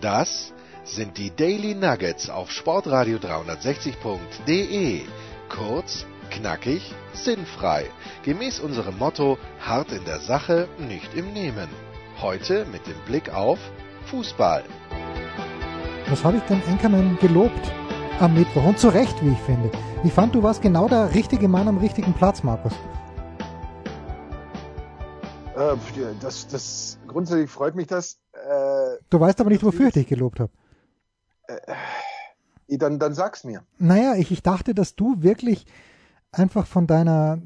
Das sind die Daily Nuggets auf Sportradio 360.de. Kurz, knackig, sinnfrei. Gemäß unserem Motto: hart in der Sache, nicht im Nehmen. Heute mit dem Blick auf Fußball. Was habe ich denn Enkermann gelobt am Mittwoch? Und zu Recht, wie ich finde. Ich fand, du warst genau der richtige Mann am richtigen Platz, Markus. Äh, das, das grundsätzlich freut mich das. Äh, du weißt aber nicht, wofür ich dich gelobt habe. Äh, dann, dann sag's mir. Naja, ich, ich dachte, dass du wirklich einfach von deiner,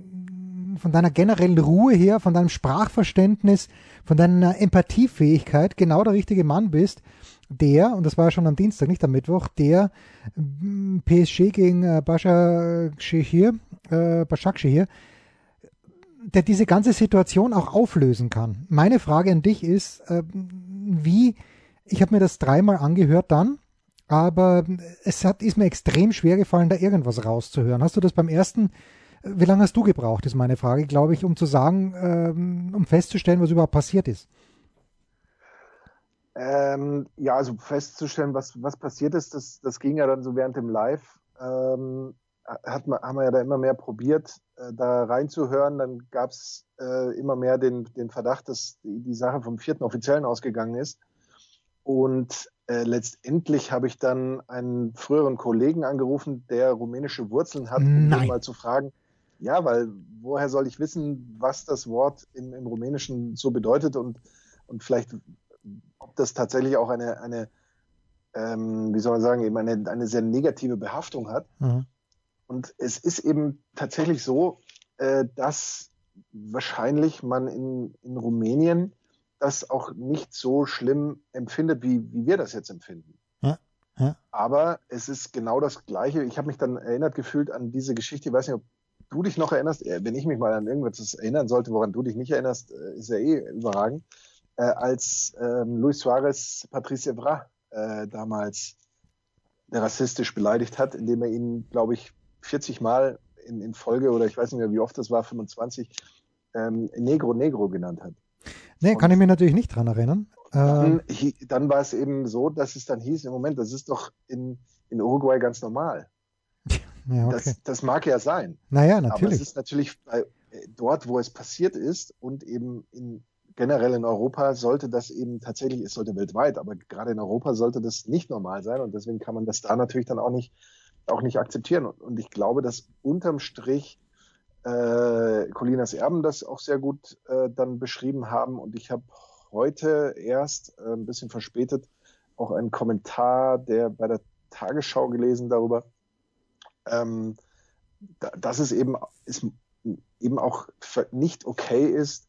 von deiner generellen Ruhe her, von deinem Sprachverständnis, von deiner Empathiefähigkeit genau der richtige Mann bist, der, und das war ja schon am Dienstag, nicht am Mittwoch, der mm, PSG gegen äh, Başakşehir, äh, Başakşehir der diese ganze Situation auch auflösen kann. Meine Frage an dich ist, äh, wie, ich habe mir das dreimal angehört dann, aber es hat, ist mir extrem schwer gefallen, da irgendwas rauszuhören. Hast du das beim ersten, wie lange hast du gebraucht, ist meine Frage, glaube ich, um zu sagen, ähm, um festzustellen, was überhaupt passiert ist? Ähm, ja, also festzustellen, was, was passiert ist, das, das ging ja dann so während dem Live. Ähm, hat man, haben wir ja da immer mehr probiert, äh, da reinzuhören. Dann gab es äh, immer mehr den, den Verdacht, dass die, die, Sache vom vierten Offiziellen ausgegangen ist. Und äh, letztendlich habe ich dann einen früheren Kollegen angerufen, der rumänische Wurzeln hat, um ihn mal zu fragen, ja, weil woher soll ich wissen, was das Wort im, im Rumänischen so bedeutet und, und vielleicht, ob das tatsächlich auch eine, eine ähm, wie soll man sagen, eben eine, eine sehr negative Behaftung hat. Mhm. Und es ist eben tatsächlich so, äh, dass wahrscheinlich man in, in Rumänien das auch nicht so schlimm empfindet, wie, wie wir das jetzt empfinden. Ja, ja. Aber es ist genau das Gleiche. Ich habe mich dann erinnert gefühlt an diese Geschichte. Ich weiß nicht, ob du dich noch erinnerst. Äh, wenn ich mich mal an irgendwas erinnern sollte, woran du dich nicht erinnerst, äh, ist ja eh überragend. Äh, als ähm, Luis Suarez Patrice Evra äh, damals rassistisch beleidigt hat, indem er ihn, glaube ich, 40 Mal in, in Folge oder ich weiß nicht mehr, wie oft das war, 25, ähm, Negro Negro genannt hat. Nee, kann ich mich natürlich nicht dran erinnern. Dann, äh, dann war es eben so, dass es dann hieß, im Moment, das ist doch in, in Uruguay ganz normal. Ja, okay. das, das mag ja sein. Naja, natürlich. Aber es ist natürlich äh, dort, wo es passiert ist und eben in, generell in Europa sollte das eben tatsächlich, es sollte weltweit, aber gerade in Europa sollte das nicht normal sein und deswegen kann man das da natürlich dann auch nicht auch nicht akzeptieren. Und ich glaube, dass unterm Strich äh, Colinas Erben das auch sehr gut äh, dann beschrieben haben. Und ich habe heute erst äh, ein bisschen verspätet auch einen Kommentar, der bei der Tagesschau gelesen darüber, ähm, da, dass es eben, ist, eben auch nicht okay ist,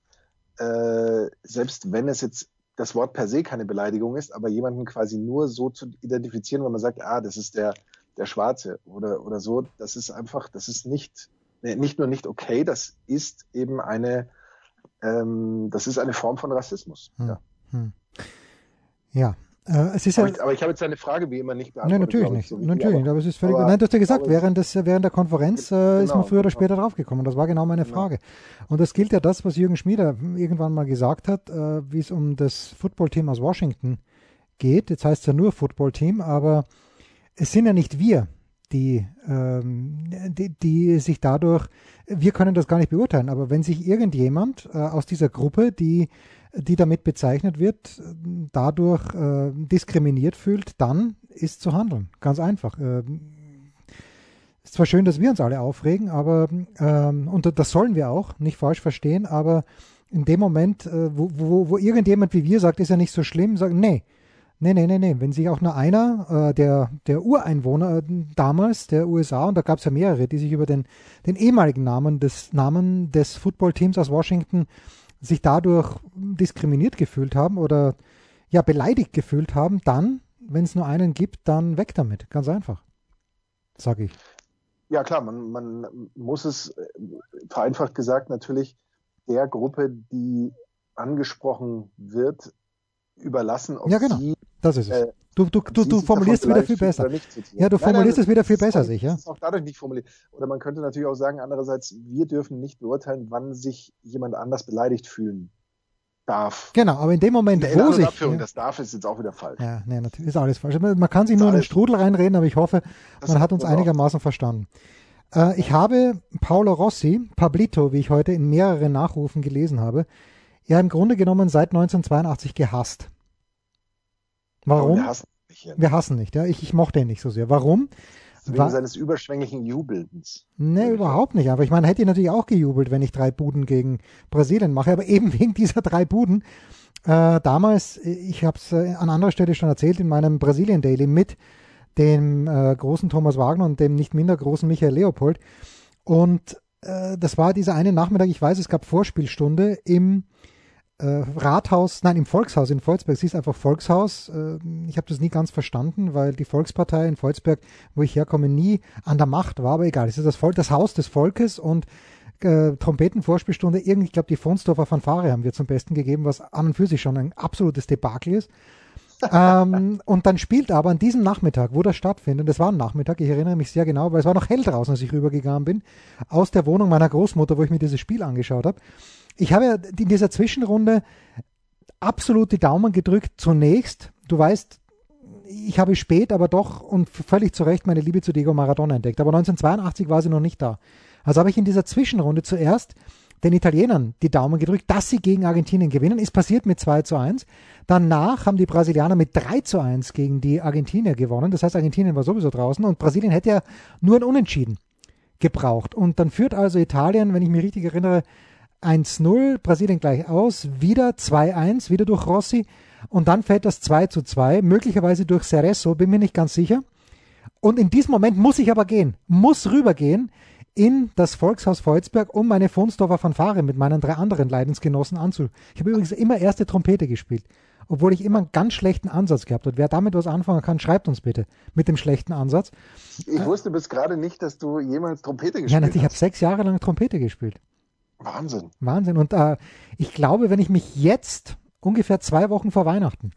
äh, selbst wenn es jetzt das Wort per se keine Beleidigung ist, aber jemanden quasi nur so zu identifizieren, wenn man sagt, ah, das ist der der Schwarze oder, oder so. Das ist einfach, das ist nicht, nicht nur nicht okay, das ist eben eine, ähm, das ist eine Form von Rassismus. Hm. Ja. Hm. ja. Äh, es ist aber, ja, ich, aber ich habe jetzt deine Frage wie immer nicht beantwortet. Nein, natürlich nicht. So natürlich nicht. Aber es ist völlig. Aber, nein, du hast ja gesagt, während, des, während der Konferenz äh, genau, ist man früher oder genau. später draufgekommen. Das war genau meine genau. Frage. Und das gilt ja das, was Jürgen Schmieder irgendwann mal gesagt hat, äh, wie es um das Footballteam aus Washington geht. Jetzt heißt es ja nur Footballteam, aber es sind ja nicht wir, die, ähm, die, die sich dadurch, wir können das gar nicht beurteilen, aber wenn sich irgendjemand äh, aus dieser Gruppe, die die damit bezeichnet wird, dadurch äh, diskriminiert fühlt, dann ist zu handeln. Ganz einfach. Äh, ist zwar schön, dass wir uns alle aufregen, aber ähm, und das sollen wir auch, nicht falsch verstehen, aber in dem Moment, äh, wo, wo, wo irgendjemand wie wir sagt, ist ja nicht so schlimm, sagen, nee, nee, nee, nee, nee. Wenn sich auch nur einer äh, der, der Ureinwohner äh, damals der USA, und da gab es ja mehrere, die sich über den, den ehemaligen Namen des Namen des Footballteams aus Washington sich dadurch diskriminiert gefühlt haben oder ja beleidigt gefühlt haben, dann, wenn es nur einen gibt, dann weg damit. Ganz einfach. Sage ich. Ja klar, man, man muss es äh, vereinfacht gesagt natürlich der Gruppe, die angesprochen wird, überlassen, ob ja, genau. sie das ist es. Äh, du, du, du, du formulierst es wieder viel besser. Ja, du formulierst es wieder viel besser, sicher. Das ist auch dadurch nicht formuliert. Oder man könnte natürlich auch sagen, andererseits, wir dürfen nicht beurteilen, wann sich jemand anders beleidigt fühlen darf. Genau, aber in dem Moment, in wo sich... Abführung, ja, das darf ist jetzt auch wieder falsch. Ja, nee, natürlich ist alles falsch. Man kann sich nur in den Strudel reinreden, aber ich hoffe, man hat uns einigermaßen verstanden. Äh, ich habe Paolo Rossi, Pablito, wie ich heute in mehreren Nachrufen gelesen habe, ja im Grunde genommen seit 1982 gehasst. Warum? Wir hassen, nicht, wir hassen nicht, ja. Ich, ich mochte ihn nicht so sehr. Warum? Wegen War, seines überschwänglichen Jubelns. Nee, überhaupt nicht. Aber ich meine, hätte ich natürlich auch gejubelt, wenn ich drei Buden gegen Brasilien mache. Aber eben wegen dieser drei Buden. Äh, damals, ich habe es äh, an anderer Stelle schon erzählt, in meinem Brasilien Daily mit dem äh, großen Thomas Wagner und dem nicht minder großen Michael Leopold. Und äh, das war dieser eine Nachmittag, ich weiß, es gab Vorspielstunde im äh, Rathaus, nein, im Volkshaus in Volzberg. Sie ist einfach Volkshaus. Äh, ich habe das nie ganz verstanden, weil die Volkspartei in Volzberg, wo ich herkomme, nie an der Macht war, aber egal. Es ist das, Volk, das Haus des Volkes und äh, Trompetenvorspielstunde, irgendwie, ich glaube, die Fonsdorfer Fanfare haben wir zum Besten gegeben, was an und für sich schon ein absolutes Debakel ist. Ähm, und dann spielt aber an diesem Nachmittag, wo das stattfindet, das war ein Nachmittag, ich erinnere mich sehr genau, weil es war noch hell draußen, als ich rübergegangen bin, aus der Wohnung meiner Großmutter, wo ich mir dieses Spiel angeschaut habe ich habe in dieser Zwischenrunde absolut die Daumen gedrückt zunächst. Du weißt, ich habe spät, aber doch und völlig zu Recht meine Liebe zu Diego Maradona entdeckt. Aber 1982 war sie noch nicht da. Also habe ich in dieser Zwischenrunde zuerst den Italienern die Daumen gedrückt, dass sie gegen Argentinien gewinnen. Ist passiert mit 2 zu 1. Danach haben die Brasilianer mit 3 zu 1 gegen die Argentinier gewonnen. Das heißt, Argentinien war sowieso draußen und Brasilien hätte ja nur ein Unentschieden gebraucht. Und dann führt also Italien, wenn ich mich richtig erinnere, 1-0, Brasilien gleich aus, wieder 2-1, wieder durch Rossi und dann fällt das 2 zu 2, möglicherweise durch Cerezo, bin mir nicht ganz sicher. Und in diesem Moment muss ich aber gehen, muss rübergehen in das Volkshaus Volzberg, um meine Fonsdorfer Fanfare mit meinen drei anderen Leidensgenossen anzu. Ich habe übrigens immer erste Trompete gespielt, obwohl ich immer einen ganz schlechten Ansatz gehabt habe. Wer damit was anfangen kann, schreibt uns bitte mit dem schlechten Ansatz. Ich wusste bis gerade nicht, dass du jemals Trompete gespielt hast. Ja, natürlich, ich habe sechs Jahre lang Trompete gespielt. Wahnsinn. Wahnsinn. Und äh, ich glaube, wenn ich mich jetzt ungefähr zwei Wochen vor Weihnachten,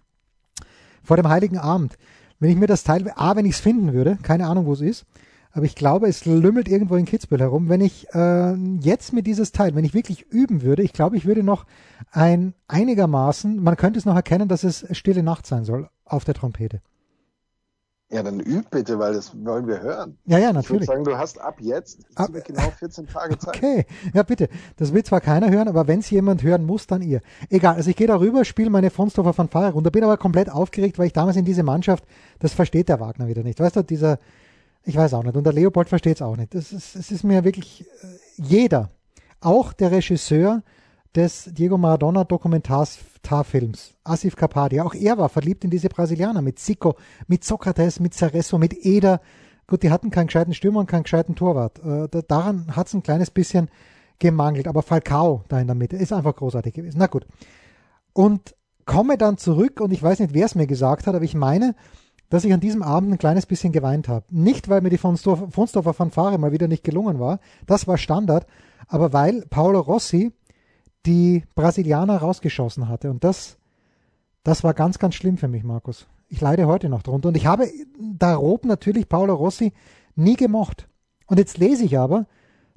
vor dem Heiligen Abend, wenn ich mir das Teil, A, wenn ich es finden würde, keine Ahnung, wo es ist, aber ich glaube, es lümmelt irgendwo in Kitzbühel herum. Wenn ich äh, jetzt mit dieses Teil, wenn ich wirklich üben würde, ich glaube, ich würde noch ein einigermaßen, man könnte es noch erkennen, dass es stille Nacht sein soll auf der Trompete. Ja, dann üb bitte, weil das wollen wir hören. Ja, ja, natürlich. Ich würde sagen, du hast ab jetzt ab, genau 14 Tage Zeit. Okay, ja bitte. Das will zwar keiner hören, aber wenn es jemand hören muss, dann ihr. Egal, also ich gehe darüber, spiele meine Fonsdorfer Fanfare runter, bin aber komplett aufgeregt, weil ich damals in diese Mannschaft, das versteht der Wagner wieder nicht. Weißt du, dieser, ich weiß auch nicht, und der Leopold versteht es auch nicht. Das ist, es ist mir wirklich äh, jeder, auch der Regisseur, des Diego Maradona Dokumentarfilms, Asif Kapadia. Auch er war verliebt in diese Brasilianer mit Zico, mit Socrates, mit Cerezo, mit Eder. Gut, die hatten keinen gescheiten Stürmer und keinen gescheiten Torwart. Äh, daran hat es ein kleines bisschen gemangelt. Aber Falcao da in der Mitte ist einfach großartig gewesen. Na gut. Und komme dann zurück und ich weiß nicht, wer es mir gesagt hat, aber ich meine, dass ich an diesem Abend ein kleines bisschen geweint habe. Nicht, weil mir die Fonsdorfer Fanfare mal wieder nicht gelungen war, das war Standard, aber weil Paolo Rossi die Brasilianer rausgeschossen hatte. Und das, das war ganz, ganz schlimm für mich, Markus. Ich leide heute noch drunter. Und ich habe darob natürlich Paolo Rossi nie gemocht. Und jetzt lese ich aber,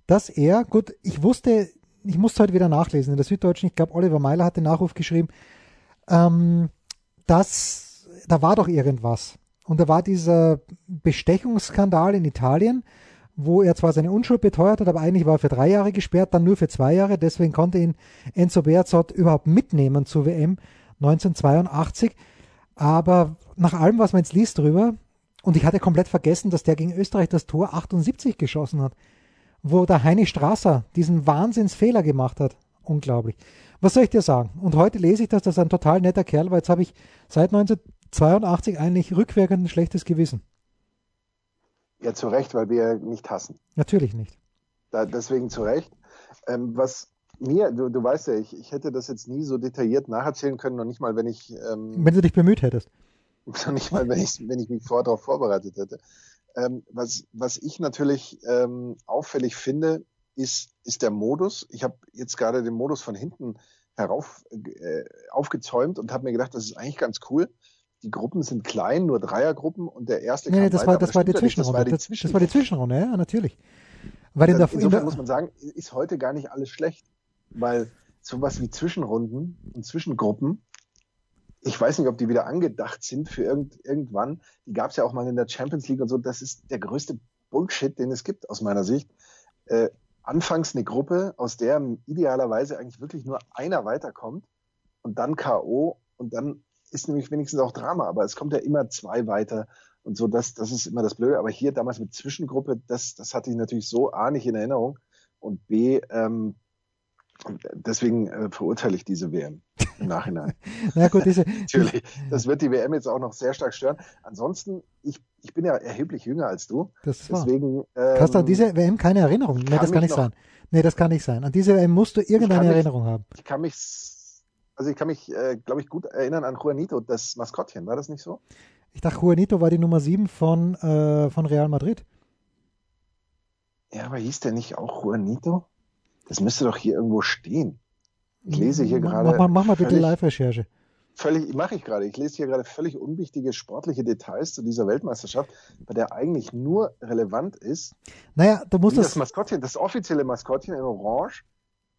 dass er, gut, ich wusste, ich musste heute wieder nachlesen in der Süddeutschen, ich glaube, Oliver Meiler hat den Nachruf geschrieben, ähm, dass da war doch irgendwas. Und da war dieser Bestechungsskandal in Italien, wo er zwar seine Unschuld beteuert hat, aber eigentlich war er für drei Jahre gesperrt, dann nur für zwei Jahre. Deswegen konnte ihn Enzo Bearzot überhaupt mitnehmen zur WM 1982. Aber nach allem, was man jetzt liest drüber, und ich hatte komplett vergessen, dass der gegen Österreich das Tor 78 geschossen hat, wo der Heini Strasser diesen Wahnsinnsfehler gemacht hat. Unglaublich. Was soll ich dir sagen? Und heute lese ich, dass das ein total netter Kerl war. Jetzt habe ich seit 1982 eigentlich rückwirkend ein schlechtes Gewissen. Ja, zu Recht, weil wir nicht hassen. Natürlich nicht. Da, deswegen zu Recht. Ähm, was mir, du, du weißt ja, ich, ich hätte das jetzt nie so detailliert nacherzählen können, noch nicht mal, wenn ich. Ähm, wenn du dich bemüht hättest. Noch nicht mal, wenn ich, wenn ich mich vorher darauf vorbereitet hätte. Ähm, was, was ich natürlich ähm, auffällig finde, ist, ist der Modus. Ich habe jetzt gerade den Modus von hinten herauf äh, aufgezäumt und habe mir gedacht, das ist eigentlich ganz cool die Gruppen sind klein, nur Dreiergruppen und der erste nee, das, weiter, war, das, war die Zwischenrunde. Das, war die Zwischenrunde. Das war die Zwischenrunde, ja, natürlich. Weil in der, insofern in muss man sagen, ist heute gar nicht alles schlecht, weil sowas wie Zwischenrunden und Zwischengruppen, ich weiß nicht, ob die wieder angedacht sind für irgend, irgendwann. Die gab es ja auch mal in der Champions League und so. Das ist der größte Bullshit, den es gibt aus meiner Sicht. Äh, anfangs eine Gruppe, aus der idealerweise eigentlich wirklich nur einer weiterkommt und dann K.O. und dann ist nämlich wenigstens auch Drama, aber es kommt ja immer zwei weiter und so, das, das ist immer das Blöde. Aber hier damals mit Zwischengruppe, das, das hatte ich natürlich so A nicht in Erinnerung und B, ähm, deswegen äh, verurteile ich diese WM im Nachhinein. Na gut, diese, Natürlich, das wird die WM jetzt auch noch sehr stark stören. Ansonsten, ich, ich bin ja erheblich jünger als du. Das deswegen. Ähm, Hast du an diese WM keine Erinnerung? Nee, das kann nicht sein. Nee, das kann nicht sein. An diese WM musst du irgendeine Erinnerung mich, haben. Ich kann mich also ich kann mich, äh, glaube ich, gut erinnern an Juanito, das Maskottchen. War das nicht so? Ich dachte, Juanito war die Nummer 7 von, äh, von Real Madrid. Ja, aber hieß der nicht auch Juanito? Das müsste doch hier irgendwo stehen. Ich lese hier gerade. Mach, mach, mach mal bitte Live-Recherche. Völlig, mache ich gerade. Ich lese hier gerade völlig unwichtige sportliche Details zu dieser Weltmeisterschaft, bei der eigentlich nur relevant ist. Naja, du musst das, das Maskottchen, das offizielle Maskottchen in Orange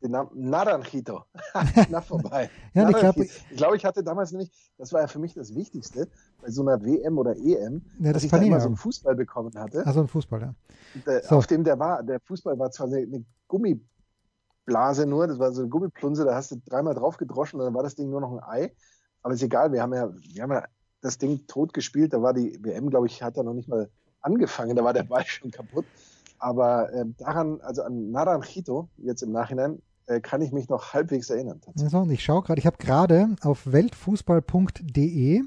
den Namen Naranjito. Na vorbei. ja, ich glaube, ich, glaub, ich hatte damals nämlich, das war ja für mich das Wichtigste, bei so einer WM oder EM, ja, das dass ich da immer so einen Fußball bekommen hatte. Also ein Fußball, ja. Äh, so. Auf dem der war, der Fußball war zwar eine, eine Gummiblase nur, das war so eine Gummiplunse, da hast du dreimal drauf gedroschen und dann war das Ding nur noch ein Ei. Aber ist egal, wir haben ja, wir haben ja das Ding tot gespielt, da war die WM, glaube ich, hat da noch nicht mal angefangen, da war der Ball schon kaputt. Aber äh, daran, also an Naranjito, jetzt im Nachhinein, äh, kann ich mich noch halbwegs erinnern. Also, ich schaue gerade, ich habe gerade auf weltfußball.de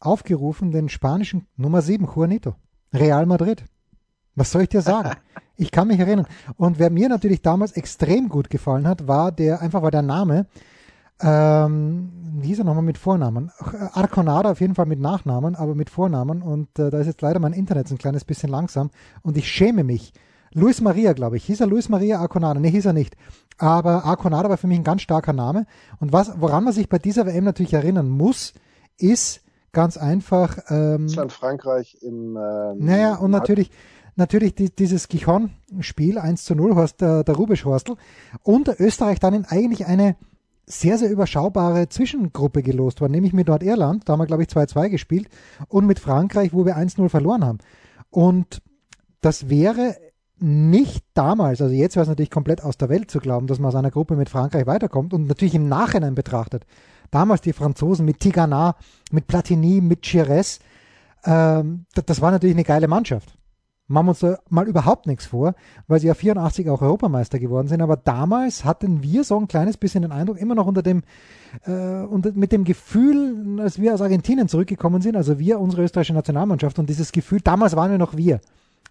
aufgerufen den spanischen Nummer 7 Juanito, Real Madrid. Was soll ich dir sagen? ich kann mich erinnern. Und wer mir natürlich damals extrem gut gefallen hat, war der, einfach war der Name, ähm, wie hieß er nochmal mit Vornamen? Arconada auf jeden Fall mit Nachnamen, aber mit Vornamen. Und äh, da ist jetzt leider mein Internet ein kleines bisschen langsam. Und ich schäme mich, Luis Maria, glaube ich. Hieß er Luis Maria Arconada? Nee, hieß er nicht. Aber Arconada war für mich ein ganz starker Name. Und was, woran man sich bei dieser WM natürlich erinnern muss, ist ganz einfach. Ähm, Deutschland, Frankreich im. Ähm, naja, und natürlich, natürlich die, dieses Gijon-Spiel 1 zu 0, Horst, der, der Rubisch Horstel. Und Österreich dann in eigentlich eine sehr, sehr überschaubare Zwischengruppe gelost worden, nämlich mit Nordirland, da haben wir, glaube ich, 2-2 gespielt, und mit Frankreich, wo wir 1-0 verloren haben. Und das wäre nicht damals, also jetzt wäre es natürlich komplett aus der Welt zu glauben, dass man aus einer Gruppe mit Frankreich weiterkommt und natürlich im Nachhinein betrachtet. Damals die Franzosen mit Tigana, mit Platini, mit Chires, ähm, das, war natürlich eine geile Mannschaft. Machen wir uns da mal überhaupt nichts vor, weil sie ja 84 auch Europameister geworden sind. Aber damals hatten wir so ein kleines bisschen den Eindruck, immer noch unter dem, äh, unter, mit dem Gefühl, als wir aus Argentinien zurückgekommen sind, also wir, unsere österreichische Nationalmannschaft und dieses Gefühl, damals waren wir noch wir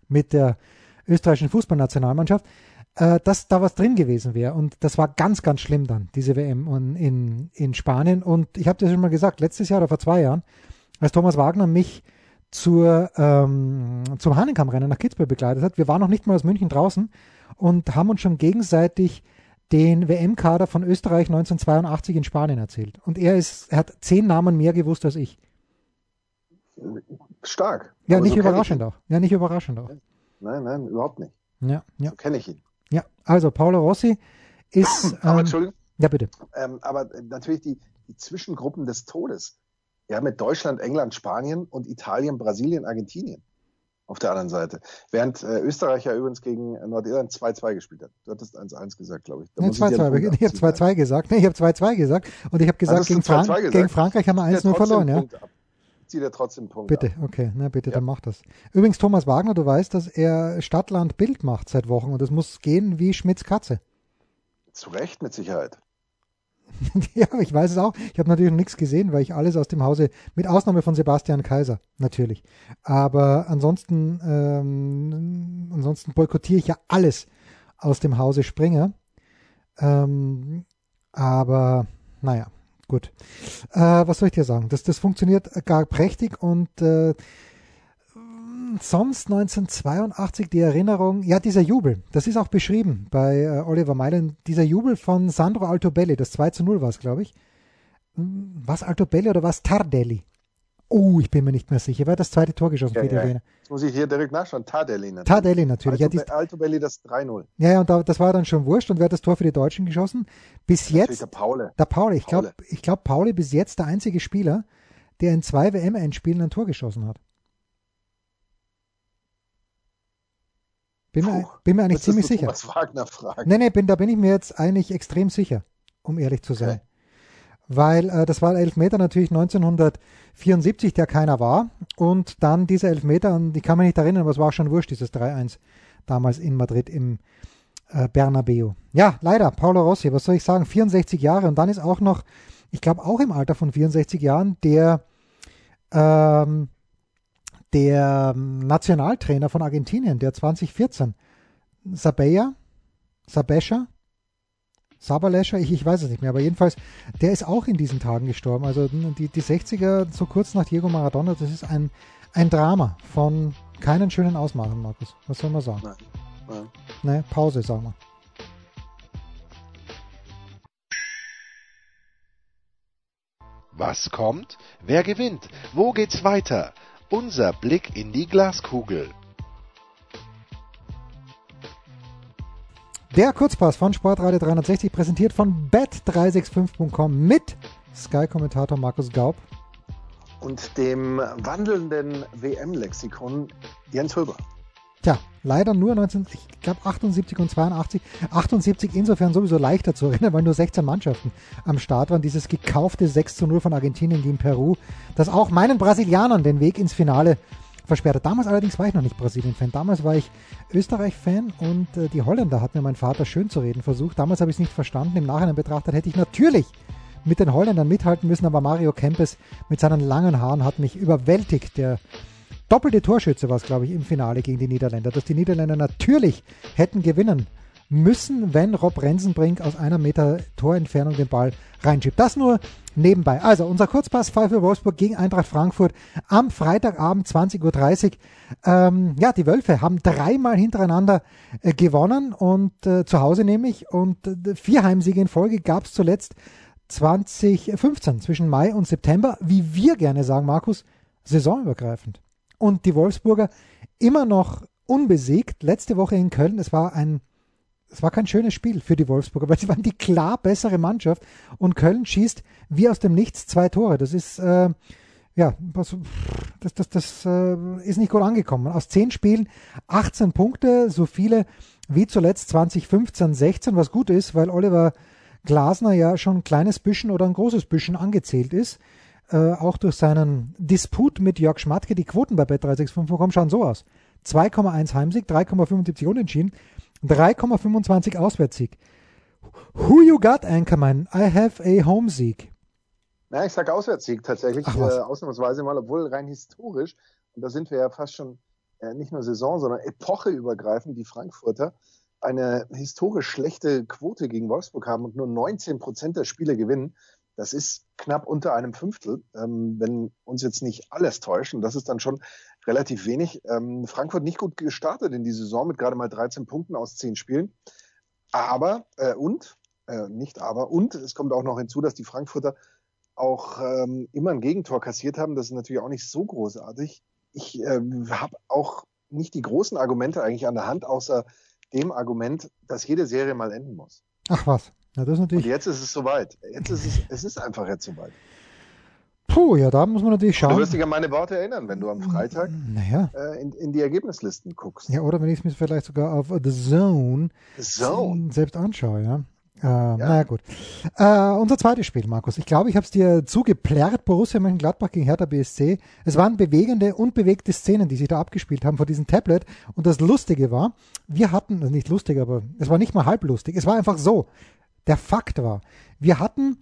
mit der österreichischen Fußballnationalmannschaft, äh, dass da was drin gewesen wäre. Und das war ganz, ganz schlimm dann, diese WM in, in Spanien. Und ich habe das schon mal gesagt, letztes Jahr oder vor zwei Jahren, als Thomas Wagner mich zur, ähm, zum Hahnenkammrennen nach Kitzbühel begleitet hat. Wir waren noch nicht mal aus München draußen und haben uns schon gegenseitig den WM-Kader von Österreich 1982 in Spanien erzählt. Und er ist, er hat zehn Namen mehr gewusst als ich. Stark. Ja, Aber nicht so überraschend auch. Ja, nicht überraschend auch. Nein, nein, überhaupt nicht. Ja, ja. So kenne ich ihn. Ja, also Paolo Rossi ist. aber ähm, Entschuldigung. Ja, bitte. Ähm, aber natürlich die, die Zwischengruppen des Todes. Ja, mit Deutschland, England, Spanien und Italien, Brasilien, Argentinien. auf der anderen Seite. Während äh, Österreich ja übrigens gegen Nordirland 2-2 gespielt hat. Du hattest 1-1 gesagt, glaube ich. Da nee, 2 -2. Ich, ich habe 2-2 gesagt. Nee, ich habe 2-2 gesagt. Und ich habe gesagt, also gegen, Frank gesagt? gegen, Frankreich haben wir 1-0 verloren. Ja? Zieht er trotzdem Punkt Bitte, ab. okay, na bitte, ja. dann mach das. Übrigens, Thomas Wagner, du weißt, dass er Stadtland Bild macht seit Wochen und es muss gehen wie Schmidts Katze. Zu Recht, mit Sicherheit. ja, ich weiß es auch. Ich habe natürlich noch nichts gesehen, weil ich alles aus dem Hause, mit Ausnahme von Sebastian Kaiser, natürlich. Aber ansonsten, ähm, ansonsten boykottiere ich ja alles aus dem Hause Springer. Ähm, aber naja, gut. Äh, was soll ich dir sagen? Das, das funktioniert gar prächtig und äh, sonst 1982 die Erinnerung, ja, dieser Jubel, das ist auch beschrieben bei äh, Oliver Meilen, dieser Jubel von Sandro Altobelli, das 2 zu 0 war es, glaube ich. Hm, was Altobelli oder was Tardelli? Oh, ich bin mir nicht mehr sicher. Wer hat das zweite Tor geschossen ja, für die ja. Italiener? Das muss ich hier direkt nachschauen. Tardelli natürlich. Tardelli natürlich. Alto, ja, Altobelli das 3-0. Ja, ja, und da, das war dann schon wurscht. Und wer hat das Tor für die Deutschen geschossen? Bis jetzt. Der Paule. Der Paule. Ich glaube, ich glaub, Pauli bis jetzt der einzige Spieler, der in zwei WM-Endspielen ein Tor geschossen hat. Bin, Puh, mir, bin mir eigentlich ziemlich sicher. Was Wagner fragen. Nee, nee, bin, da bin ich mir jetzt eigentlich extrem sicher, um ehrlich zu sein. Okay. Weil äh, das war Elfmeter natürlich 1974, der keiner war. Und dann diese Elfmeter, an die kann man nicht erinnern, aber es war schon wurscht, dieses 3-1 damals in Madrid im äh, Bernabeu. Ja, leider, Paolo Rossi, was soll ich sagen, 64 Jahre. Und dann ist auch noch, ich glaube auch im Alter von 64 Jahren, der ähm, der Nationaltrainer von Argentinien, der 2014, Sabella, Sabesha, Sabalesha, ich, ich weiß es nicht mehr, aber jedenfalls, der ist auch in diesen Tagen gestorben. Also die, die 60er, so kurz nach Diego Maradona, das ist ein, ein Drama von keinen schönen Ausmachen, Markus. Was soll man sagen? Nein. Nein. Ne, Pause, sagen wir. Was kommt? Wer gewinnt? Wo geht's weiter? Unser Blick in die Glaskugel. Der Kurzpass von Sportradio 360 präsentiert von bet365.com mit Sky-Kommentator Markus Gaub. Und dem wandelnden WM-Lexikon Jens Höber. Tja, leider nur 19, ich glaube 78 und 82. 78 insofern sowieso leichter zu erinnern, weil nur 16 Mannschaften am Start waren. Dieses gekaufte 6 zu 0 von Argentinien gegen Peru, das auch meinen Brasilianern den Weg ins Finale versperrt. Damals allerdings war ich noch nicht Brasilien-Fan. Damals war ich Österreich-Fan und äh, die Holländer hat mir mein Vater schön zu reden versucht. Damals habe ich es nicht verstanden. Im Nachhinein betrachtet hätte ich natürlich mit den Holländern mithalten müssen, aber Mario Kempes mit seinen langen Haaren hat mich überwältigt. Der doppelte Torschütze war es, glaube ich, im Finale gegen die Niederländer, dass die Niederländer natürlich hätten gewinnen müssen, wenn Rob Rensenbrink aus einer Meter Torentfernung den Ball reinschiebt. Das nur nebenbei. Also unser Kurzpass für Wolfsburg gegen Eintracht Frankfurt am Freitagabend 20.30 Uhr. Ähm, ja, die Wölfe haben dreimal hintereinander äh, gewonnen und äh, zu Hause nämlich und äh, vier Heimsiege in Folge gab es zuletzt 2015 zwischen Mai und September, wie wir gerne sagen, Markus, saisonübergreifend und die Wolfsburger immer noch unbesiegt. Letzte Woche in Köln, es war ein es war kein schönes Spiel für die Wolfsburger, weil sie waren die klar bessere Mannschaft und Köln schießt wie aus dem Nichts zwei Tore. Das ist äh, ja, das, das, das, äh, ist nicht gut angekommen. Aus zehn Spielen 18 Punkte, so viele wie zuletzt 2015, 16, was gut ist, weil Oliver Glasner ja schon ein kleines Büschen oder ein großes Büschen angezählt ist. Äh, auch durch seinen Disput mit Jörg Schmatke. Die Quoten bei Bet365.com schauen so aus. 2,1 Heimsieg, 3,75 Unentschieden, 3,25 Auswärtssieg. Who you got, Anchorman? I have a Homesieg. Na, ich sage Auswärtssieg tatsächlich, Ach, äh, ausnahmsweise mal, obwohl rein historisch, und da sind wir ja fast schon äh, nicht nur Saison, sondern epocheübergreifend, die Frankfurter eine historisch schlechte Quote gegen Wolfsburg haben und nur 19 Prozent der Spiele gewinnen. Das ist knapp unter einem Fünftel, ähm, wenn uns jetzt nicht alles täuscht. Und das ist dann schon relativ wenig. Ähm, Frankfurt nicht gut gestartet in die Saison mit gerade mal 13 Punkten aus 10 Spielen. Aber, äh, und, äh, nicht aber, und es kommt auch noch hinzu, dass die Frankfurter auch ähm, immer ein Gegentor kassiert haben. Das ist natürlich auch nicht so großartig. Ich äh, habe auch nicht die großen Argumente eigentlich an der Hand, außer dem Argument, dass jede Serie mal enden muss. Ach was. Ja, das natürlich. Und jetzt ist es soweit. Jetzt ist es, es ist einfach jetzt soweit. Puh, ja, da muss man natürlich schauen. Du wirst dich an meine Worte erinnern, wenn du am Freitag naja. äh, in, in die Ergebnislisten guckst. Ja, oder wenn ich es mir vielleicht sogar auf The Zone, Zone. selbst anschaue, ja. Äh, ja. Naja, gut. Äh, unser zweites Spiel, Markus. Ich glaube, ich habe es dir zugeplärrt, Borussia Mönchengladbach gegen Hertha BSC. Es waren bewegende, unbewegte Szenen, die sich da abgespielt haben vor diesem Tablet. Und das Lustige war, wir hatten, also nicht lustig, aber es war nicht mal halblustig. Es war einfach so. Der Fakt war, wir hatten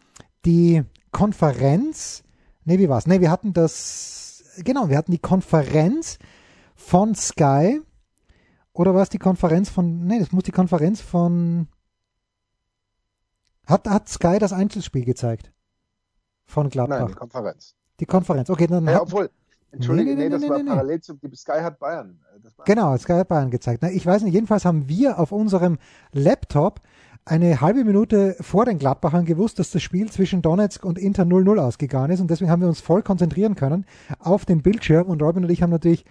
die Konferenz, nee, wie war's? Nee, wir hatten das, genau, wir hatten die Konferenz von Sky, oder war es die Konferenz von, nee, das muss die Konferenz von, hat, hat Sky das Einzelspiel gezeigt? Von Gladbach? Nein, die Konferenz. Die Konferenz, okay, dann. Ja, hat, obwohl, Entschuldige, Nee, nee, nee, nee, das war parallel zu die Sky hat Bayern. äh, Das war Genau, Sky hat Bayern gezeigt. Na, ich weiß nicht, jedenfalls haben wir auf unserem Laptop eine halbe Minute vor den Gladbachern gewusst, dass das Spiel zwischen Donetsk und Inter 0-0 ausgegangen ist und deswegen haben wir uns voll konzentrieren können auf den Bildschirm und Robin und ich haben natürlich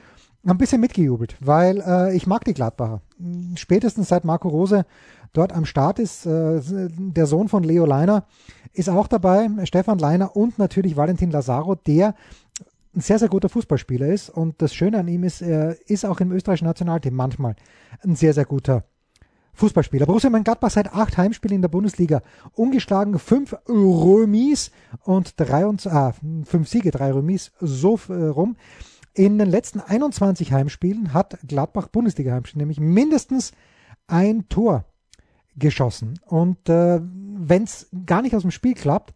ein bisschen mitgejubelt, weil äh, ich mag die Gladbacher. Spätestens seit Marco Rose dort am Start ist, äh, der Sohn von Leo Leiner ist auch dabei, Stefan Leiner und natürlich Valentin Lazaro, der ein sehr, sehr guter Fußballspieler ist. Und das Schöne an ihm ist, er ist auch im österreichischen Nationalteam manchmal ein sehr, sehr guter Fußballspieler. Borussia Mönchengladbach seit acht Heimspielen in der Bundesliga ungeschlagen, fünf Remis und drei und, ah, fünf Siege, drei Remis, so äh, rum. In den letzten 21 Heimspielen hat Gladbach Bundesliga-Heimspiel nämlich mindestens ein Tor geschossen. Und äh, wenn es gar nicht aus dem Spiel klappt,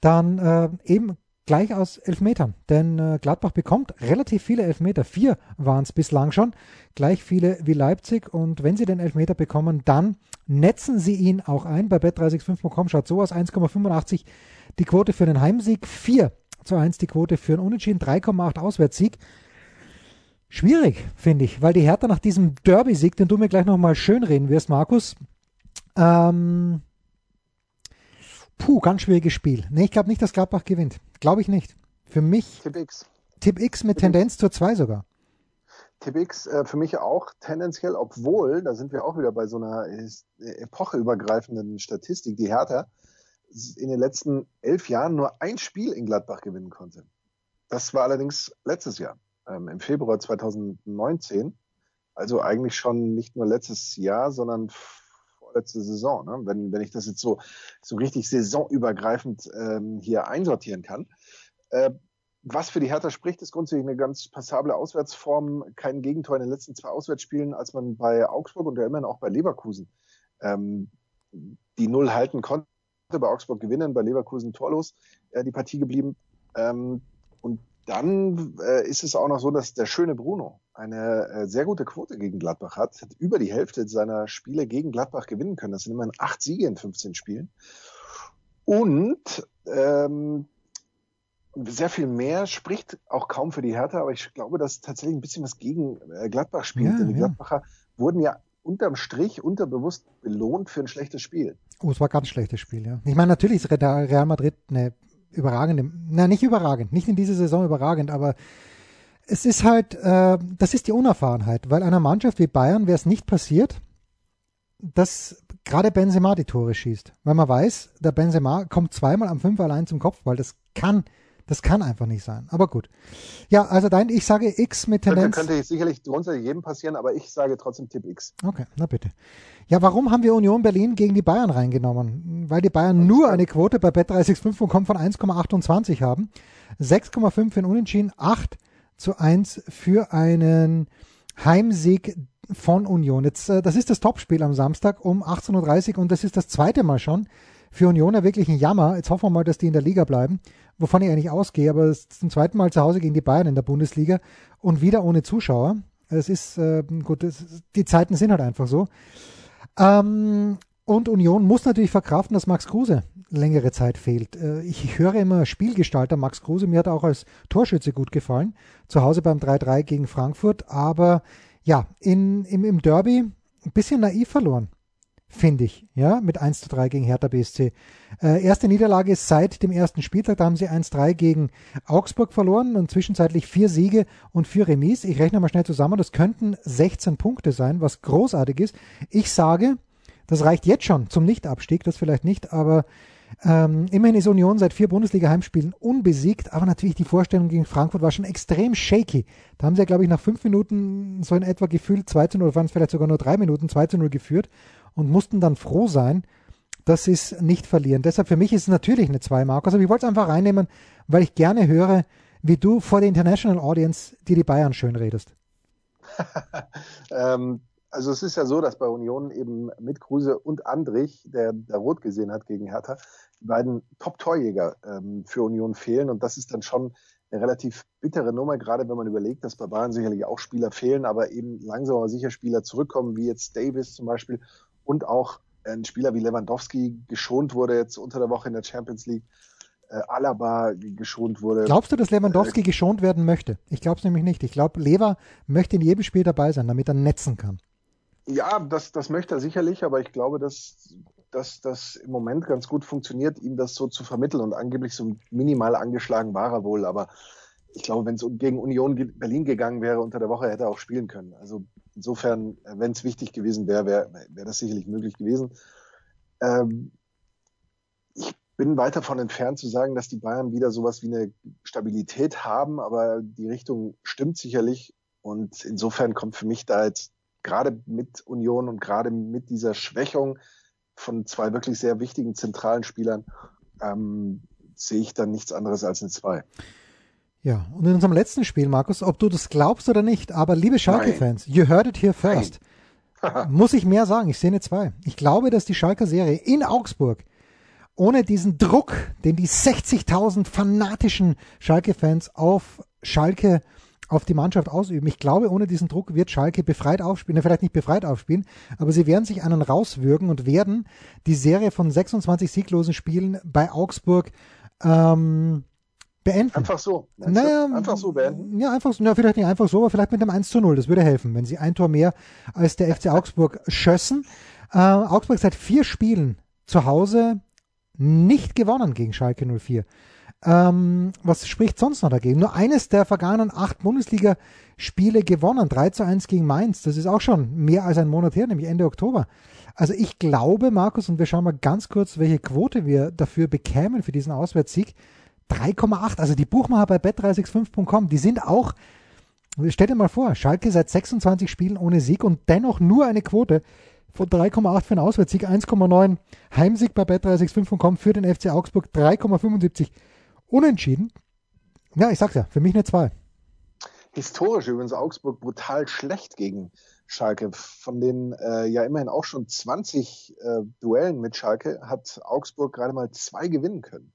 dann äh, eben gleich aus Elfmetern. Denn äh, Gladbach bekommt relativ viele Elfmeter. Vier waren es bislang schon. Gleich viele wie Leipzig. Und wenn sie den Elfmeter bekommen, dann netzen sie ihn auch ein. Bei bet365.com schaut so aus. 1,85 die Quote für den Heimsieg. 4 zu 1 die Quote für einen Unentschieden. 3,8 Auswärtssieg. Schwierig, finde ich, weil die Hertha nach diesem Derby-Sieg, den du mir gleich nochmal schön reden wirst, Markus, ähm, puh, ganz schwieriges Spiel. Nee, ich glaube nicht, dass Gladbach gewinnt. Glaube ich nicht. Für mich Tipp X. Tipp X mit Tendenz zur 2 sogar. Tipp X äh, für mich auch tendenziell, obwohl, da sind wir auch wieder bei so einer epocheübergreifenden Statistik, die Hertha in den letzten elf Jahren nur ein Spiel in Gladbach gewinnen konnte. Das war allerdings letztes Jahr, ähm, im Februar 2019. Also eigentlich schon nicht nur letztes Jahr, sondern vorletzte Saison. Ne? Wenn, wenn ich das jetzt so, so richtig saisonübergreifend ähm, hier einsortieren kann. Äh, was für die Hertha spricht, ist grundsätzlich eine ganz passable Auswärtsform. Kein Gegentor in den letzten zwei Auswärtsspielen, als man bei Augsburg und ja immerhin auch bei Leverkusen ähm, die Null halten konnte. Bei Augsburg gewinnen, bei Leverkusen torlos äh, die Partie geblieben. Ähm, und dann äh, ist es auch noch so, dass der schöne Bruno eine äh, sehr gute Quote gegen Gladbach hat, hat über die Hälfte seiner Spiele gegen Gladbach gewinnen können. Das sind immerhin acht Siege in 15 Spielen. Und ähm, sehr viel mehr spricht auch kaum für die Hertha, aber ich glaube, dass tatsächlich ein bisschen was gegen äh, Gladbach spielt. Ja, denn die ja. Gladbacher wurden ja unterm Strich unterbewusst belohnt für ein schlechtes Spiel. Oh, es war ein ganz schlechtes Spiel, ja. Ich meine, natürlich ist Real Madrid eine überragende, na nicht überragend, nicht in dieser Saison überragend, aber es ist halt, äh, das ist die Unerfahrenheit, weil einer Mannschaft wie Bayern wäre es nicht passiert, dass gerade Benzema die Tore schießt. Weil man weiß, der Benzema kommt zweimal am Fünfer allein zum Kopfball. Das kann, das kann einfach nicht sein. Aber gut. Ja, also dein, ich sage X mit Könnte, Tendenz. könnte sicherlich grundsätzlich jedem passieren, aber ich sage trotzdem Tipp X. Okay, na bitte. Ja, warum haben wir Union Berlin gegen die Bayern reingenommen? Weil die Bayern nur eine Quote bei bet365.com von 1,28 haben. 6,5 für einen Unentschieden, 8 zu 1 für einen Heimsieg von Union. Jetzt, äh, das ist das Topspiel am Samstag um 18.30 Uhr und das ist das zweite Mal schon. Für Unioner wirklich ein Jammer. Jetzt hoffen wir mal, dass die in der Liga bleiben, wovon ich eigentlich ausgehe, aber es ist zum zweiten Mal zu Hause gegen die Bayern in der Bundesliga und wieder ohne Zuschauer. Es ist, äh, gut, es, die Zeiten sind halt einfach so. Ähm, und Union muss natürlich verkraften, dass Max Kruse längere Zeit fehlt. Äh, ich höre immer Spielgestalter Max Kruse, mir hat er auch als Torschütze gut gefallen, zu Hause beim 3-3 gegen Frankfurt, aber ja, in, im, im Derby ein bisschen naiv verloren, finde ich, ja, mit 1 zu 3 gegen Hertha BSC. Äh, erste Niederlage ist seit dem ersten Spieltag, da haben sie 1-3 gegen Augsburg verloren und zwischenzeitlich vier Siege und vier Remis. Ich rechne mal schnell zusammen, das könnten 16 Punkte sein, was großartig ist. Ich sage, das reicht jetzt schon zum Nichtabstieg, das vielleicht nicht, aber Ähm, immerhin ist Union seit vier Bundesliga-Heimspielen unbesiegt, aber natürlich die Vorstellung gegen Frankfurt war schon extrem shaky. Da haben sie ja, glaube ich, nach fünf Minuten so in etwa gefühlt 2 zu 0, waren es vielleicht sogar nur drei Minuten 2 zu 0 geführt und mussten dann froh sein, dass sie es nicht verlieren. Deshalb für mich ist es natürlich eine 2 Markus, aber ich wollte es einfach reinnehmen, weil ich gerne höre, wie du vor der International Audience dir die Bayern schön redest. ähm, also es ist ja so, dass bei Union eben mit Kruse und Andrich, der, der rot gesehen hat gegen Hertha, die beiden Top-Torjäger ähm, für Union fehlen. Und das ist dann schon eine relativ bittere Nummer, gerade wenn man überlegt, dass bei Bayern sicherlich auch Spieler fehlen, aber eben langsam aber sicher Spieler zurückkommen, wie jetzt Davis zum Beispiel und auch ein Spieler wie Lewandowski geschont wurde jetzt unter der Woche in der Champions League. Äh, Alaba geschont wurde. Glaubst du, dass Lewandowski äh, geschont werden möchte? Ich glaube es nämlich nicht. Ich glaube, Lever möchte in jedem Spiel dabei sein, damit er netzen kann. Ja, das, das möchte er sicherlich, aber ich glaube, dass, dass das im Moment ganz gut funktioniert, ihm das so zu vermitteln. Und angeblich so minimal angeschlagen war er wohl, aber ich glaube, wenn es gegen Union Berlin gegangen wäre unter der Woche, hätte er auch spielen können. Also insofern, äh, wenn es wichtig gewesen wäre, wäre wär das sicherlich möglich gewesen. Ähm, ich bin weit davon entfernt zu sagen, dass die Bayern wieder sowas wie eine Stabilität haben, aber die Richtung stimmt sicherlich. Und insofern kommt für mich da jetzt gerade mit Union und gerade mit dieser Schwächung von zwei wirklich sehr wichtigen zentralen Spielern ähm, sehe ich dann nichts anderes als eine 2. Ja, und in unserem letzten Spiel, Markus, ob du das glaubst oder nicht, aber liebe Schalke-Fans, you heard it here first. Muss ich mehr sagen, ich sehe eine 2. Ich glaube, dass die Schalker-Serie in Augsburg ohne diesen Druck, den die 60.000 fanatischen Schalke-Fans auf Schalke auf die Mannschaft ausüben. Ich glaube, ohne diesen Druck wird Schalke befreit aufspielen, vielleicht nicht befreit aufspielen, aber sie werden sich einen rauswürgen und werden die Serie von 26 sieglosen Spielen bei Augsburg ähm, beenden. Einfach so. Naja, einfach so beenden. Ja, einfach so. Na, vielleicht nicht einfach so, aber vielleicht mit einem 1 zu 0. Das würde helfen, wenn sie ein Tor mehr als der FC Augsburg schössen. Äh, Augsburg seit vier Spielen zu Hause nicht gewonnen gegen Schalke 04. Ähm, was spricht sonst noch dagegen? Nur eines der vergangenen acht Bundesliga-Spiele gewonnen, 3 zu 1 gegen Mainz. Das ist auch schon mehr als ein Monat her, nämlich Ende Oktober. Also ich glaube, Markus, und wir schauen mal ganz kurz, welche Quote wir dafür bekämen für diesen Auswärtssieg. 3,8. Also die Buchmacher bei bet365.com, die sind auch, stell dir mal vor, Schalke seit 26 Spielen ohne Sieg und dennoch nur eine Quote von 3,8 für einen Auswärtssieg, 1,9 Heimsieg bei bet365.com für den FC Augsburg, 3,75 Unentschieden. Ja, ich sag's ja, für mich eine 2. Historisch übrigens Augsburg brutal schlecht gegen Schalke. Von den äh, ja immerhin auch schon 20 äh, Duellen mit Schalke hat Augsburg gerade mal zwei gewinnen können.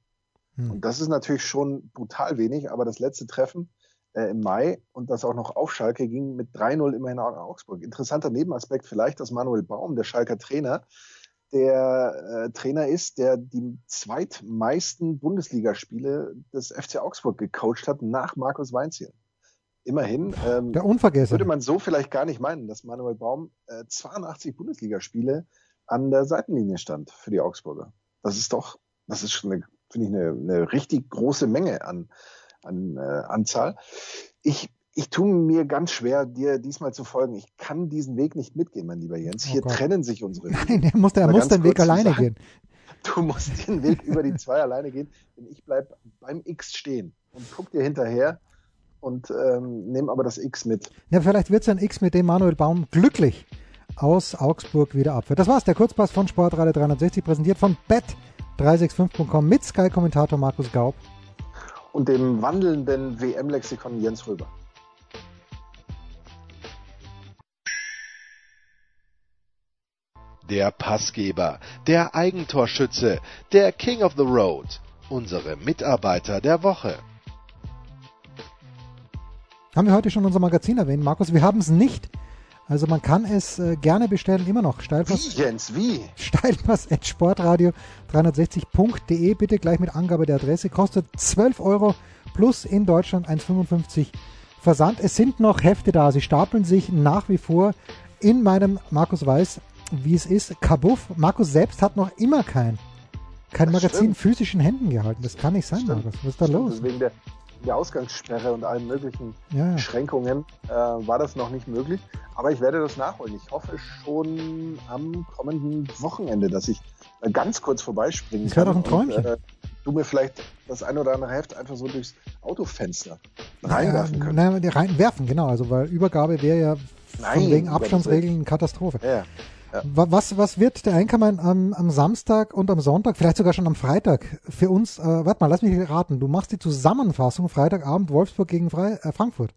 Hm. Und das ist natürlich schon brutal wenig, aber das letzte Treffen äh, im Mai und das auch noch auf Schalke ging mit 3-0 immerhin an Augsburg. Interessanter Nebenaspekt vielleicht, dass Manuel Baum, der Schalker Trainer, der äh, Trainer ist, der die zweitmeisten Bundesligaspiele des FC Augsburg gecoacht hat nach Markus Weinziel. Immerhin. Ähm, der Unvergessen. Würde man so vielleicht gar nicht meinen, dass Manuel Baum äh, 82 Bundesligaspiele an der Seitenlinie stand für die Augsburger. Das ist doch, das ist schon eine, finde ich, eine, eine richtig große Menge an, an äh, Anzahl. Ich ich tue mir ganz schwer, dir diesmal zu folgen. Ich kann diesen Weg nicht mitgehen, mein lieber Jens. Hier oh trennen sich unsere Wege. Nein, er muss, er muss den Weg alleine sagen, gehen. Du musst den Weg über die zwei alleine gehen, denn ich bleibe beim X stehen und guck dir hinterher und ähm, nehme aber das X mit. Ja, vielleicht wird es ein X, mit dem Manuel Baum glücklich aus Augsburg wieder abführt. Das war's, der Kurzpass von Sportradio 360, präsentiert von bet365.com mit Sky-Kommentator Markus Gaub. Und dem wandelnden WM-Lexikon Jens Röber. der Passgeber, der Eigentorschütze, der King of the Road, unsere Mitarbeiter der Woche. Haben wir heute schon unser Magazin erwähnt, Markus? Wir haben es nicht. Also man kann es äh, gerne bestellen, immer noch. Steilpass, wie, Jens, wie? Steilpass at sportradio 360.de, bitte gleich mit Angabe der Adresse. Kostet 12 Euro plus in Deutschland 1,55 Versand. Es sind noch Hefte da, sie stapeln sich nach wie vor in meinem Markus Weiß wie es ist. Kabuff, Markus selbst hat noch immer kein, kein das Magazin stimmt. physisch in Händen gehalten. Das kann nicht sein, stimmt. Markus. Was ist da los? Wegen der, die Ausgangssperre und allen möglichen Ja. Beschränkungen äh, war das noch nicht möglich. Aber ich werde das nachholen. Ich hoffe schon am kommenden Wochenende, dass ich ganz kurz vorbeispringen Das kann. doch ein Träumchen. Und, äh, du mir vielleicht das ein oder andere Heft einfach so durchs Autofenster reinwerfen Ja, kannst. Nein, die reinwerfen, genau. Also weil Übergabe wäre ja von Nein, wegen um Gottes Abstandsregeln eine Katastrophe. Ja, Wa- Was, was wird der Einkommen am, am Samstag und am Sonntag, vielleicht sogar schon am Freitag für uns, äh, warte mal, lass mich raten, du machst die Zusammenfassung Freitagabend Wolfsburg gegen Fre äh, Frankfurt.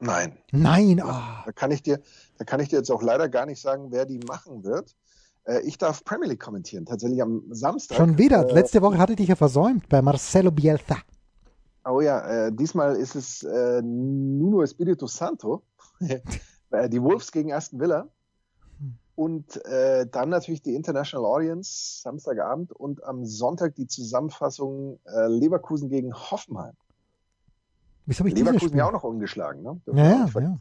nein. Nein, ah. Da kann ich dir, da kann ich dir jetzt auch leider gar nicht sagen, wer die machen wird. Äh, ich darf Premier League kommentieren, tatsächlich am Samstag. schon wieder. Äh, Letzte Woche hatte ich dich ja versäumt bei Marcelo Bielsa. Oh ja, äh, diesmal ist es äh, Nuno Espirito Santo. Äh, die Wolves gegen Aston Villa. Und äh, dann natürlich die International Audience Samstagabend und am Sonntag die Zusammenfassung äh, Leverkusen gegen Hoffenheim. Wieso habe ich Leverkusen ja auch noch ungeschlagen. Ne? Ja, ja, ja,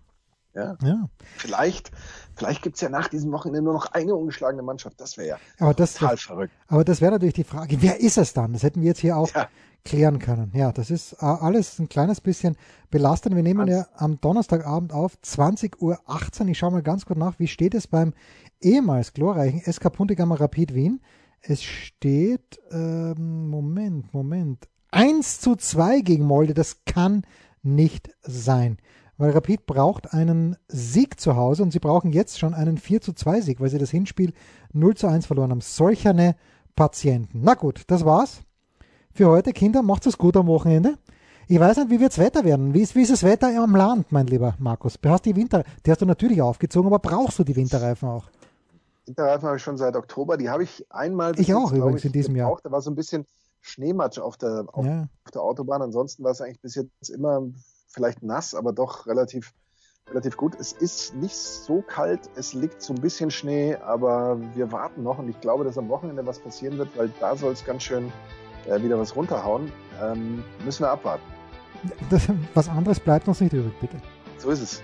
ja. ja. Vielleicht, vielleicht gibt es ja nach diesem Wochenende nur noch eine ungeschlagene Mannschaft. Das wäre ja Aber das, total verrückt. aber das wäre natürlich die Frage, wer ist es dann? Das hätten wir jetzt hier auch Ja. klären können. Ja, das ist äh, alles ein kleines bisschen belastend. Wir nehmen ja am Donnerstagabend auf, 20.18 Uhr. Ich schaue mal ganz kurz nach, wie steht es beim ehemals glorreichen SK Puntigammer Rapid Wien? Es steht, ähm, Moment, Moment, 1 zu 2 gegen Molde. Das kann nicht sein. Weil Rapid braucht einen Sieg zu Hause und sie brauchen jetzt schon einen 4 zu 2 Sieg, weil sie das Hinspiel 0 zu 1 verloren haben. Solcherne Patienten. Na gut, das war's für heute. Kinder, macht es gut am Wochenende. Ich weiß nicht, wie wird's Wetter werden. Wie ist, wie ist das Wetter am Land, mein lieber Markus? Du hast die Winter, die hast du natürlich aufgezogen, aber brauchst du die Winterreifen auch? Winterreifen habe ich schon seit Oktober. Die habe ich einmal Ich auch glaub übrigens in diesem Jahr. gebraucht. Da war so ein bisschen Schneematsch auf der, auf, Ja. auf der Autobahn. Ansonsten war es eigentlich bis jetzt immer vielleicht nass, aber doch relativ, relativ gut. Es ist nicht so kalt, es liegt so ein bisschen Schnee, aber wir warten noch und ich glaube, dass am Wochenende was passieren wird, weil da soll es ganz schön äh, wieder was runterhauen. Ähm, müssen wir abwarten. Das, was anderes bleibt uns nicht übrig, bitte. So ist es.